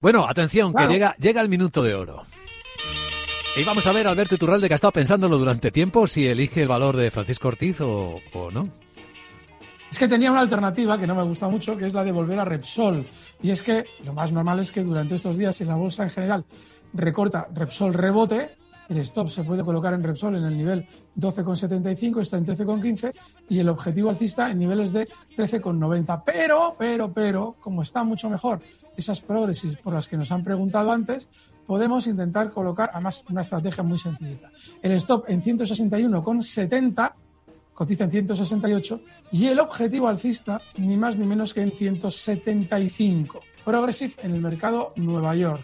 Bueno, atención, que llega, llega el minuto de oro. Y vamos a ver, Alberto Iturralde, que ha estado pensándolo durante tiempo, si elige el valor de Francisco Ortiz o, o no. Es que tenía una alternativa que no me gusta mucho, que es la de volver a Repsol. Y es que lo más normal es que durante estos días, si la bolsa en general recorta, Repsol rebote, el stop se puede colocar en Repsol en el nivel 12,75, está en 13,15 y el objetivo alcista en niveles de 13,90. Pero, pero, pero, como está mucho mejor esas progresis por las que nos han preguntado antes, podemos intentar colocar, además, una estrategia muy sencillita. El stop en 161,70 cotiza en 168 y el objetivo alcista ni más ni menos que en 175. Progressive en el mercado Nueva York.